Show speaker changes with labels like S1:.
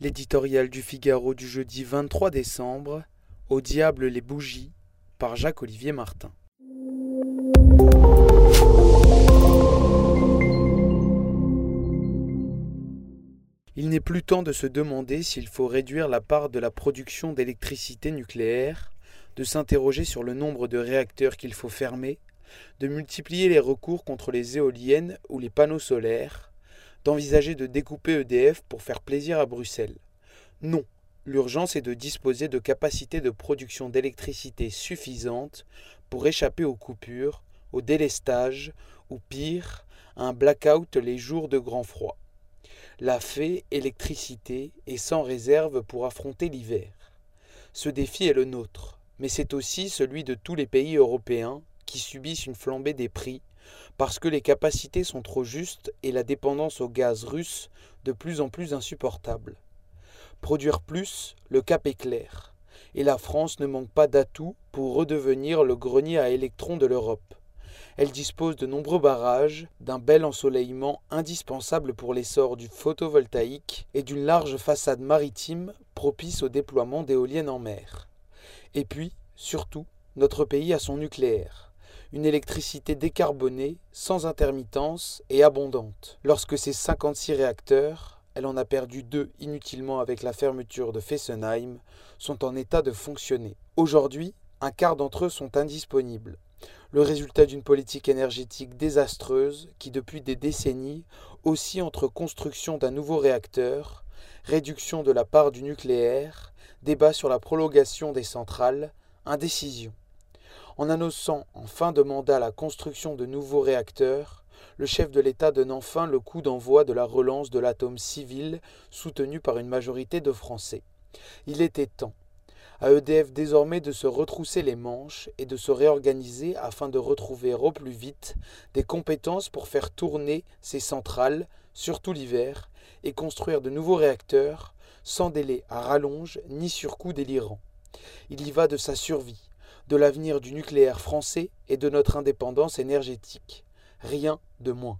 S1: L'éditorial du Figaro du jeudi 23 décembre, Au diable les bougies, par Jacques-Olivier Martin. Il n'est plus temps de se demander s'il faut réduire la part de la production d'électricité nucléaire, de s'interroger sur le nombre de réacteurs qu'il faut fermer, de multiplier les recours contre les éoliennes ou les panneaux solaires, d'envisager de découper EDF pour faire plaisir à Bruxelles. Non, l'urgence est de disposer de capacités de production d'électricité suffisantes pour échapper aux coupures, au délestage ou pire, à un blackout les jours de grand froid. La fée électricité est sans réserve pour affronter l'hiver. Ce défi est le nôtre, mais c'est aussi celui de tous les pays européens qui subissent une flambée des prix parce que les capacités sont trop justes et la dépendance au gaz russe de plus en plus insupportable. Produire plus, le cap est clair, et la France ne manque pas d'atouts pour redevenir le grenier à électrons de l'Europe. Elle dispose de nombreux barrages, d'un bel ensoleillement indispensable pour l'essor du photovoltaïque et d'une large façade maritime propice au déploiement d'éoliennes en mer. Et puis, surtout, notre pays a son nucléaire une électricité décarbonée, sans intermittence et abondante. Lorsque ces 56 réacteurs, elle en a perdu deux inutilement avec la fermeture de Fessenheim, sont en état de fonctionner. Aujourd'hui, un quart d'entre eux sont indisponibles. Le résultat d'une politique énergétique désastreuse qui, depuis des décennies, oscille entre construction d'un nouveau réacteur, réduction de la part du nucléaire, débat sur la prolongation des centrales, indécision. En annonçant en fin de mandat la construction de nouveaux réacteurs, le chef de l'État donne enfin le coup d'envoi de la relance de l'atome civil soutenu par une majorité de Français. Il était temps. À EDF désormais de se retrousser les manches et de se réorganiser afin de retrouver au plus vite des compétences pour faire tourner ses centrales, surtout l'hiver, et construire de nouveaux réacteurs sans délai à rallonge ni surcoût délirant. Il y va de sa survie, de l'avenir du nucléaire français et de notre indépendance énergétique. Rien de moins.